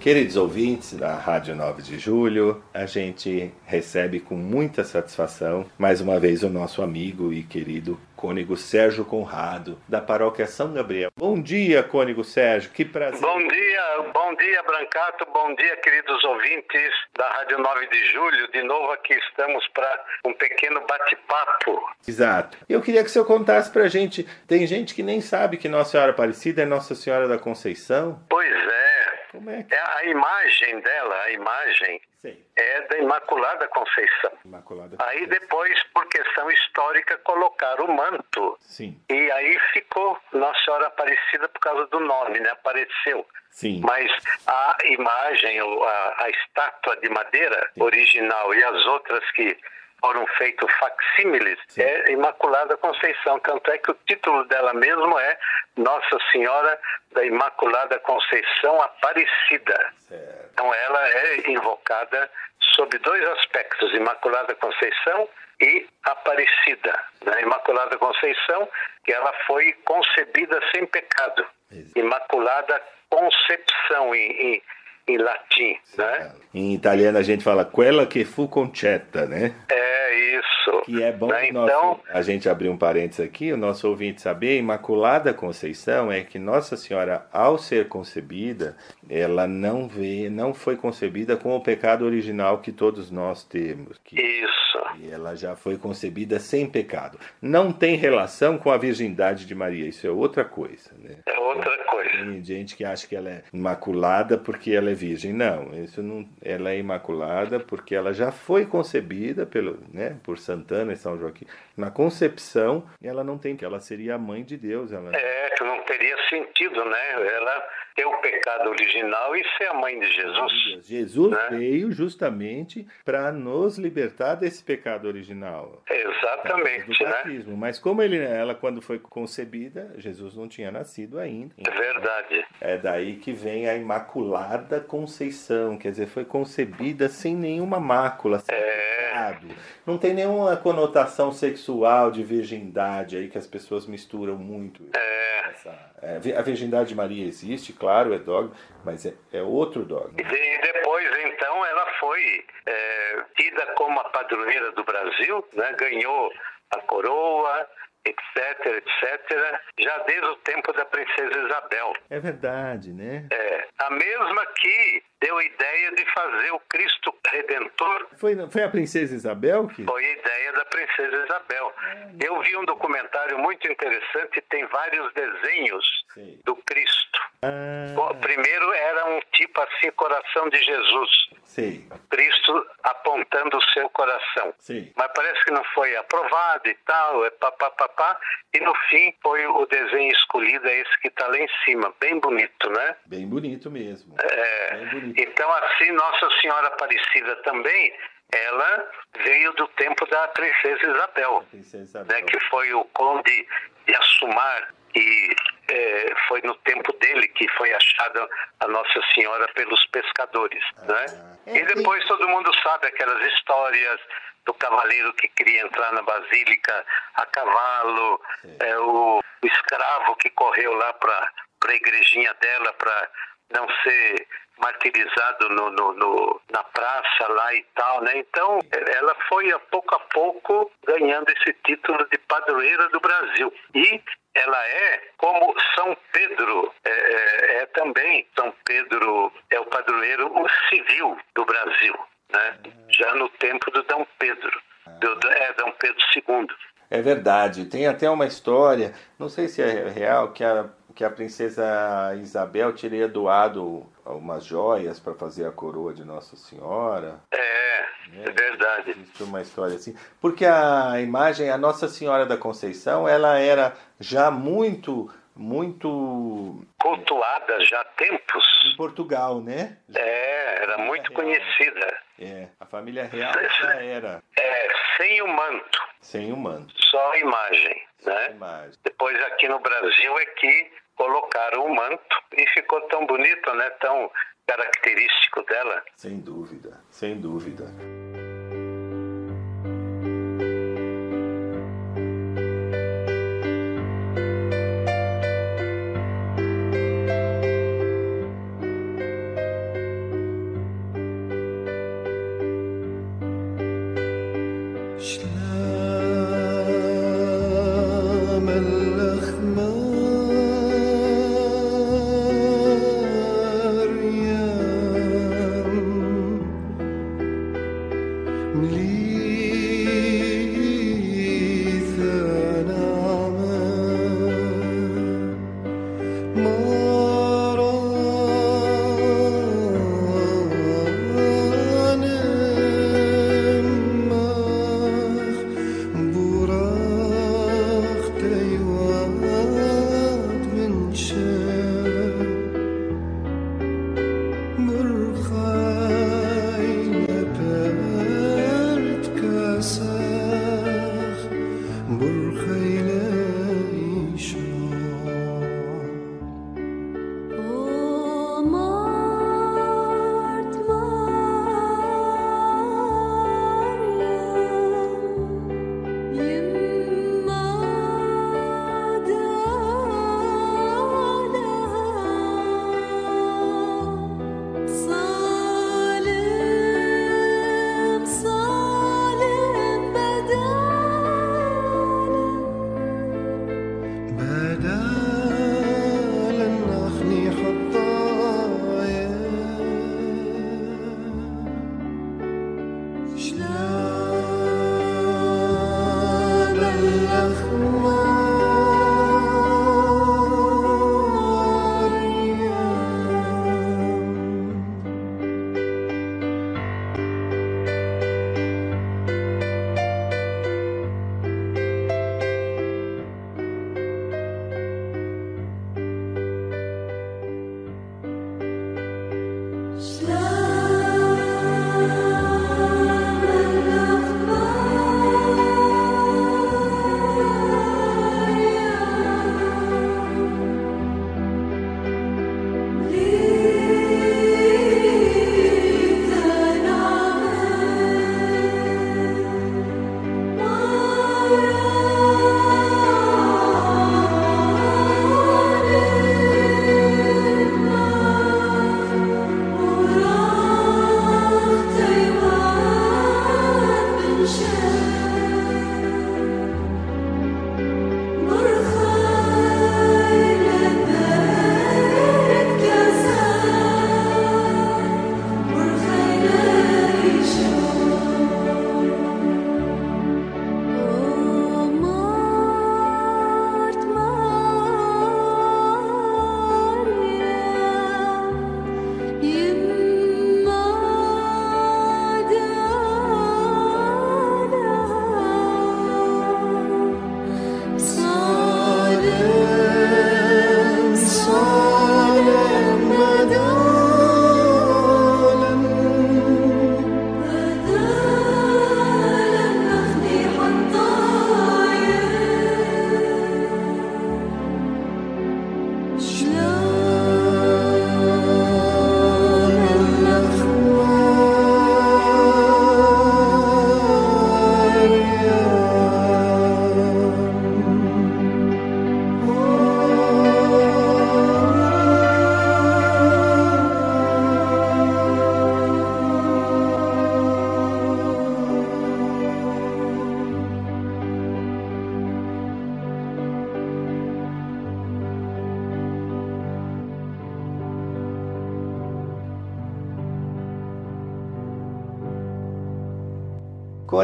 Queridos ouvintes da Rádio 9 de Julho, a gente recebe com muita satisfação mais uma vez o nosso amigo e querido cônego Sérgio Conrado, da paróquia São Gabriel. Bom dia, cônego Sérgio, que prazer. Bom dia, bom dia, Brancato, bom dia, queridos ouvintes da Rádio 9 de Julho. De novo aqui estamos para um pequeno bate-papo. Exato. Eu queria que o senhor contasse para a gente, tem gente que nem sabe que Nossa Senhora Aparecida é Nossa Senhora da Conceição. Pois é, como é que... É a imagem dela, a imagem Sim. é da Imaculada Conceição. Imaculada Conceição. Aí depois, por questão histórica, colocaram o manto. Sim. E aí ficou Nossa Senhora Aparecida por causa do nome, né? Apareceu. Sim. Mas a imagem, a, a estátua de madeira Sim. original e as outras que foram feitos facsímiles é Imaculada Conceição. Tanto é que o título dela mesmo é Nossa Senhora da Imaculada Conceição Aparecida. Certo. Então ela é invocada sob dois aspectos, Imaculada Conceição e Aparecida. Na Imaculada Conceição, que ela foi concebida sem pecado. Exato. Imaculada Concepção em, em em latim, né? Em italiano a gente fala quella che fu concetta, né? É isso. Que é bom né? nosso, então, a gente abrir um parênteses aqui, o nosso ouvinte saber, Imaculada Conceição é que Nossa Senhora, ao ser concebida, ela não vê, não foi concebida com o pecado original que todos nós temos. Que, isso. E ela já foi concebida sem pecado. Não tem relação com a virgindade de Maria, isso é outra coisa, né? É outra coisa. Tem gente que acha que ela é imaculada porque ela é virgem. Não, isso não, ela é imaculada porque ela já foi concebida pelo, né, por Santana e São Joaquim. Na concepção, ela não tem que ela seria a mãe de Deus, ela É, que não teria sentido, né? Ela ter o pecado original e ser a mãe de Jesus. Jesus né? veio justamente para nos libertar desse pecado original. Exatamente, do batismo. Né? Mas como ele, ela quando foi concebida, Jesus não tinha nascido ainda. É verdade. É daí que vem a Imaculada Conceição, quer dizer, foi concebida sem nenhuma mácula, sem é... pecado. Não tem nenhuma conotação sexual de virgindade aí que as pessoas misturam muito. É. Essa é, a virgindade de Maria existe, claro, é dogma, mas é, é outro dogma. E depois, então, ela foi é, tida como a padroeira do Brasil, né? ganhou a coroa, etc, etc, já desde o tempo da princesa Isabel. É verdade, né? É. A mesma que deu a ideia de fazer o Cristo Redentor. Foi, foi a princesa Isabel que? Foi a ideia da princesa Isabel. Eu vi um documentário muito interessante, tem vários desenhos Sim. do Cristo. Ah. primeiro era um tipo assim, coração de Jesus. Sim. Cristo apontando o seu coração. Sim. Mas parece que não foi aprovado e tal, é papapá. E no fim foi o desenho escolhido, é esse que está lá em cima. Bem bonito, né? Bem bonito mesmo. É. Bem bonito. Então, assim, Nossa Senhora Aparecida também ela veio do tempo da princesa Isabel, princesa Isabel. Né, que foi o conde de Assumar, que é, foi no tempo dele que foi achada a Nossa Senhora pelos pescadores. Ah, né? É, e depois todo mundo sabe aquelas histórias do cavaleiro que queria entrar na basílica a cavalo, é, o, o, escravo que correu lá para a igrejinha dela para não ser martirizado no, no, no, na praça lá e tal, né? Então, ela foi a pouco a pouco ganhando esse título de padroeira do Brasil. E ela é como São Pedro é, é, é também São Pedro é o padroeiro civil do Brasil, né? Já no tempo do Dom Pedro, do, do é Dom Pedro II. É verdade. Tem até uma história, não sei se é real, que a que a princesa Isabel teria doado umas joias para fazer a coroa de Nossa Senhora. É, é, é verdade. Existe uma história assim. Porque a imagem, a Nossa Senhora da Conceição, ela era já muito muito cultuada já há tempos em Portugal, né? É, era muito real. conhecida. É, a família real já era. É, sem o manto. Sem o manto. Só a imagem, né? Imagem. Depois aqui no Brasil é que colocaram o manto e ficou tão bonito, né? Tão característico dela. Sem dúvida, sem dúvida.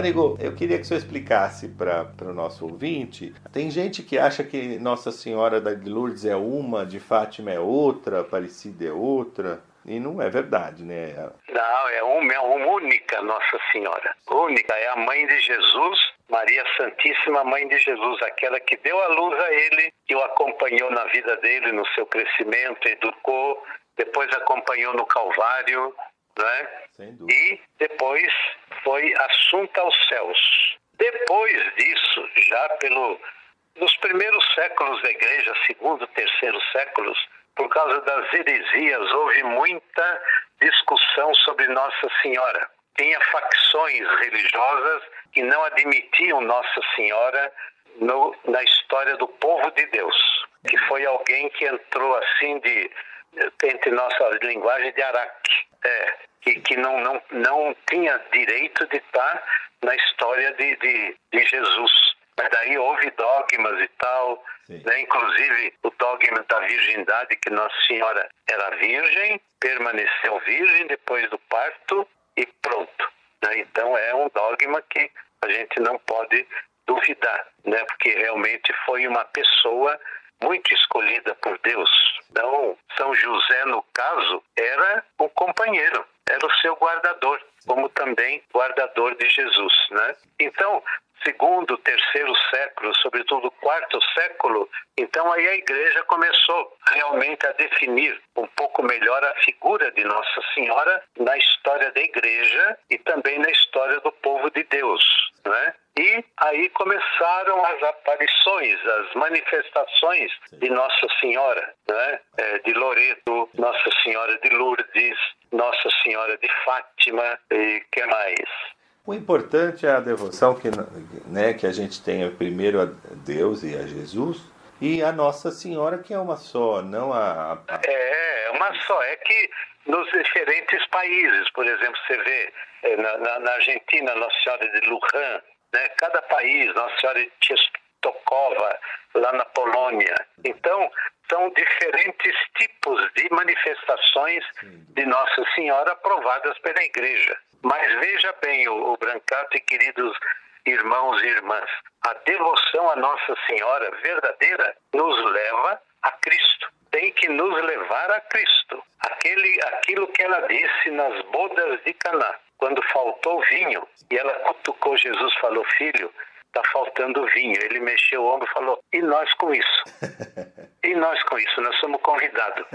Cônigo, eu queria que o senhor explicasse para o nosso ouvinte. Tem gente que acha que Nossa Senhora da Lourdes é uma, de Fátima é outra, Aparecida é outra. E não é verdade, né? Não, é uma, é uma única Nossa Senhora. Única, é a mãe de Jesus, Maria Santíssima, mãe de Jesus, aquela que deu a luz a ele, que o acompanhou na vida dele, no seu crescimento, educou, depois acompanhou no Calvário, né? E depois foi assunta aos céus. Depois disso, já pelo Nos primeiros séculos da igreja, segundo, terceiro séculos, por causa das heresias, houve muita discussão sobre Nossa Senhora. Tinha facções religiosas que não admitiam Nossa Senhora no, na história do povo de Deus, que foi alguém que entrou assim de entre nossa linguagem de araque, é, que, que não, não, não tinha direito de estar na história de, de, de Jesus. Mas daí houve dogmas e tal, né? inclusive o dogma da virgindade, que Nossa Senhora era virgem, permaneceu virgem depois do parto e pronto. Né? Então é um dogma que a gente não pode duvidar, né? porque realmente foi uma pessoa muito escolhida por Deus. Então, São José, no caso, era o companheiro, era o seu guardador, como também guardador de Jesus. Né? Então, segundo, terceiro século, sobretudo quarto século, então aí a igreja começou realmente a definir um pouco melhor a figura de Nossa Senhora na história da igreja e também na história do povo de Deus, né? E aí começaram as aparições, as manifestações de Nossa Senhora, né? É, de Loreto, Nossa Senhora de Lourdes, Nossa Senhora de Fátima e que mais? O importante é a devoção que, né, que a gente tenha primeiro a Deus e a Jesus e a Nossa Senhora, que é uma só, não a. a... É, uma só. É que nos diferentes países, por exemplo, você vê é, na, na, na Argentina, Nossa Senhora de Lujan, né, cada país, Nossa Senhora de Czestochowa, lá na Polônia. Então, são diferentes tipos de manifestações de Nossa Senhora aprovadas pela Igreja. Mas veja bem, o, o Brancato e queridos irmãos e irmãs, a devoção a Nossa Senhora verdadeira nos leva a Cristo. Tem que nos levar a Cristo. Aquele, aquilo que ela disse nas bodas de Caná, quando faltou vinho, e ela cutucou Jesus, falou: Filho, está faltando vinho. Ele mexeu o ombro e falou: E nós com isso? E nós com isso? Nós somos convidados.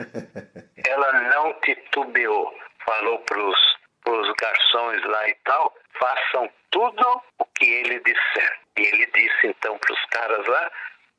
Ela não titubeou, falou para os garçons lá e tal: façam tudo o que ele disser. E ele disse então para os caras lá: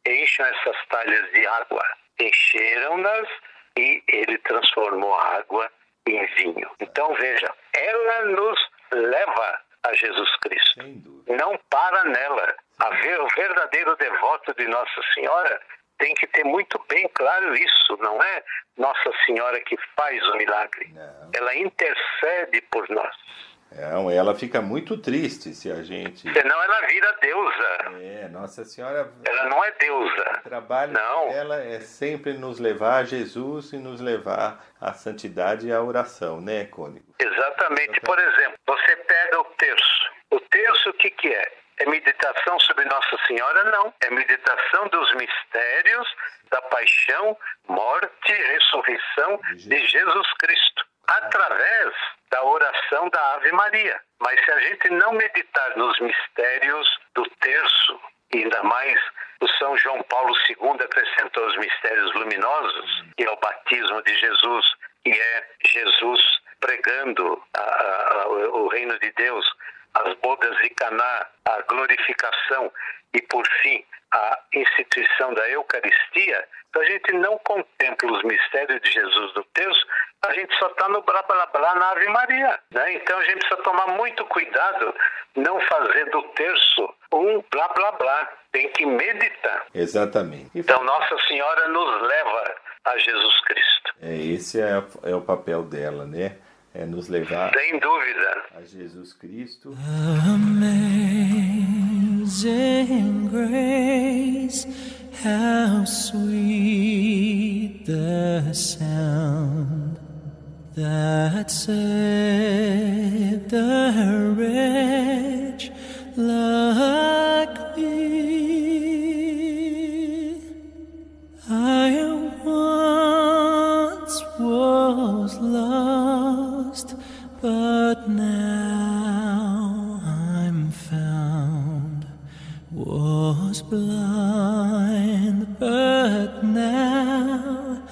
encham essas talhas de água. Encheram-nas e ele transformou a água em vinho. Então veja, ela nos leva a Jesus Cristo. Não para nela. Ver, o verdadeiro devoto de Nossa Senhora tem que ter muito bem claro isso. Não é Nossa Senhora que faz o milagre. Não. Ela intercede por nós. Não, ela fica muito triste se a gente. Senão ela vira deusa. É, Nossa Senhora. Ela não é deusa. O trabalho não. dela é sempre nos levar a Jesus e nos levar à santidade e à oração, né, Cônigo? Exatamente. Por exemplo, você pega o terço. O terço, o que, que é? É meditação sobre Nossa Senhora? Não. É meditação dos mistérios da paixão, morte e ressurreição de Jesus Cristo através da oração da Ave Maria. Mas se a gente não meditar nos mistérios do terço, ainda mais o São João Paulo II acrescentou os mistérios luminosos, que é o batismo de Jesus, que é Jesus pregando a, a, o reino de Deus, as bodas de Caná, a glorificação e, por fim, a instituição da Eucaristia, a gente não contempla os mistérios de Jesus do terço, a gente só está no blá blá blá na Ave Maria. Né? Então a gente precisa tomar muito cuidado, não fazer do terço um blá blá blá. Tem que meditar. Exatamente. Então Nossa Senhora nos leva a Jesus Cristo. É, esse é, é o papel dela, né? É nos levar Sem dúvida. a Jesus Cristo. Amazing grace, how sweet the sound that saved a wretch like me. I once was lost, but now I'm found. Was blind, but now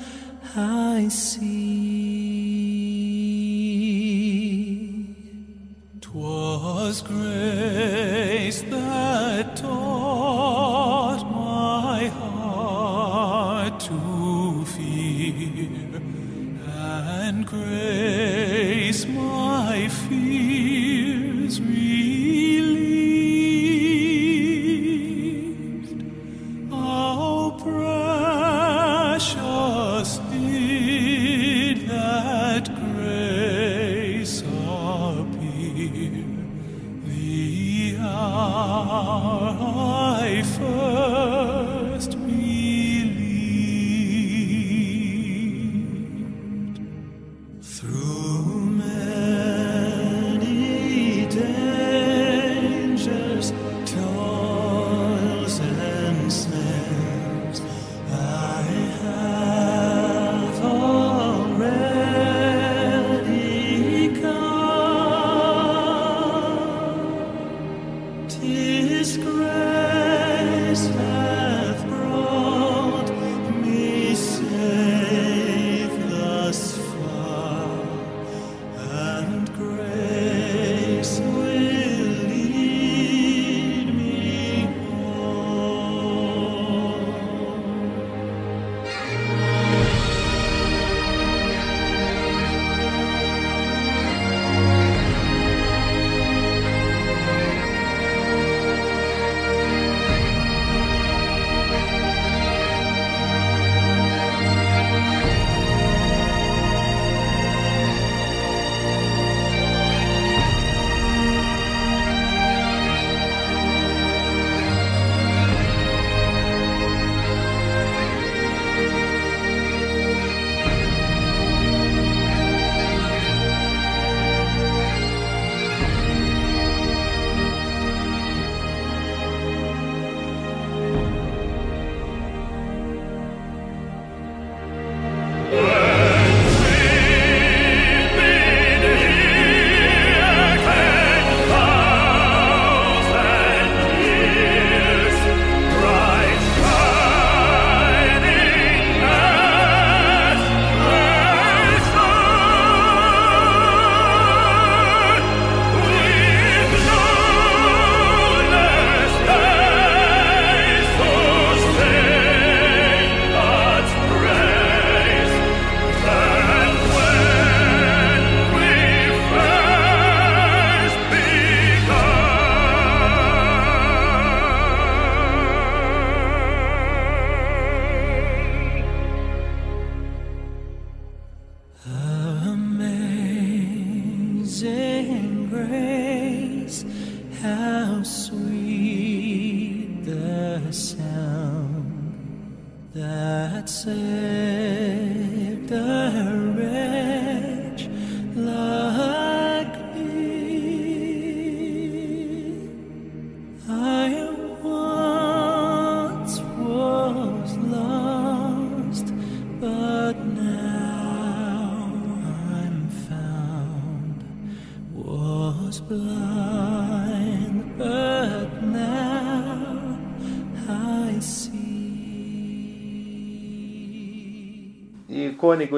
I see. was grace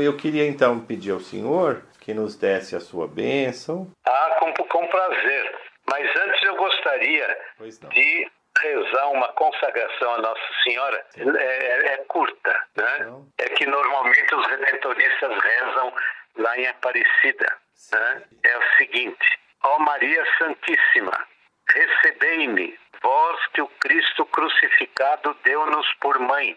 E eu queria então pedir ao senhor que nos desse a sua bênção. Ah, com, com prazer. Mas antes eu gostaria de rezar uma consagração à Nossa Senhora. É, é- é curta, né? É que normalmente os redentoristas rezam lá em Aparecida. Né? É o seguinte: Ó Maria Santíssima, recebei-me, vós que o Cristo crucificado deu-nos por mãe,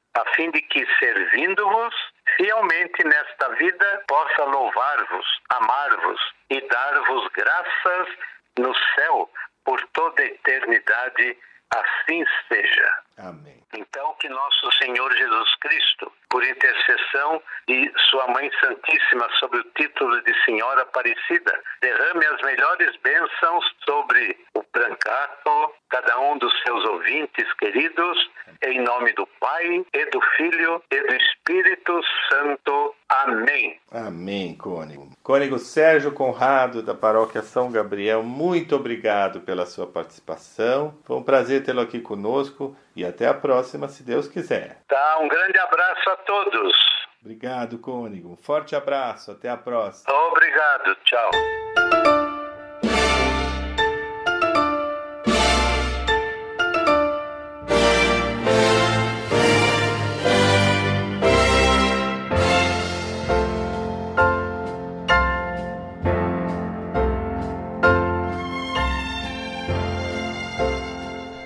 a fim de que, servindo-vos, fielmente nesta vida, possa louvar-vos, amar-vos e dar-vos graças no céu por toda a eternidade. Assim seja. Amém. Então, que nosso Senhor Jesus Cristo, por intercessão de Sua Mãe Santíssima, sob o título de Senhora Aparecida, derrame as melhores bênçãos sobre o Brancato, cada um dos seus ouvintes queridos, em nome do Pai, e do Filho, e do Espírito Santo. Amém. Amém, Cônigo. Cônigo Sérgio Conrado, da Paróquia São Gabriel, muito obrigado pela sua participação. Foi um prazer tê-lo aqui conosco e até a próxima, se Deus quiser. Tá, um grande abraço a todos. Obrigado, Cônigo. Um forte abraço. Até a próxima. Obrigado. Tchau.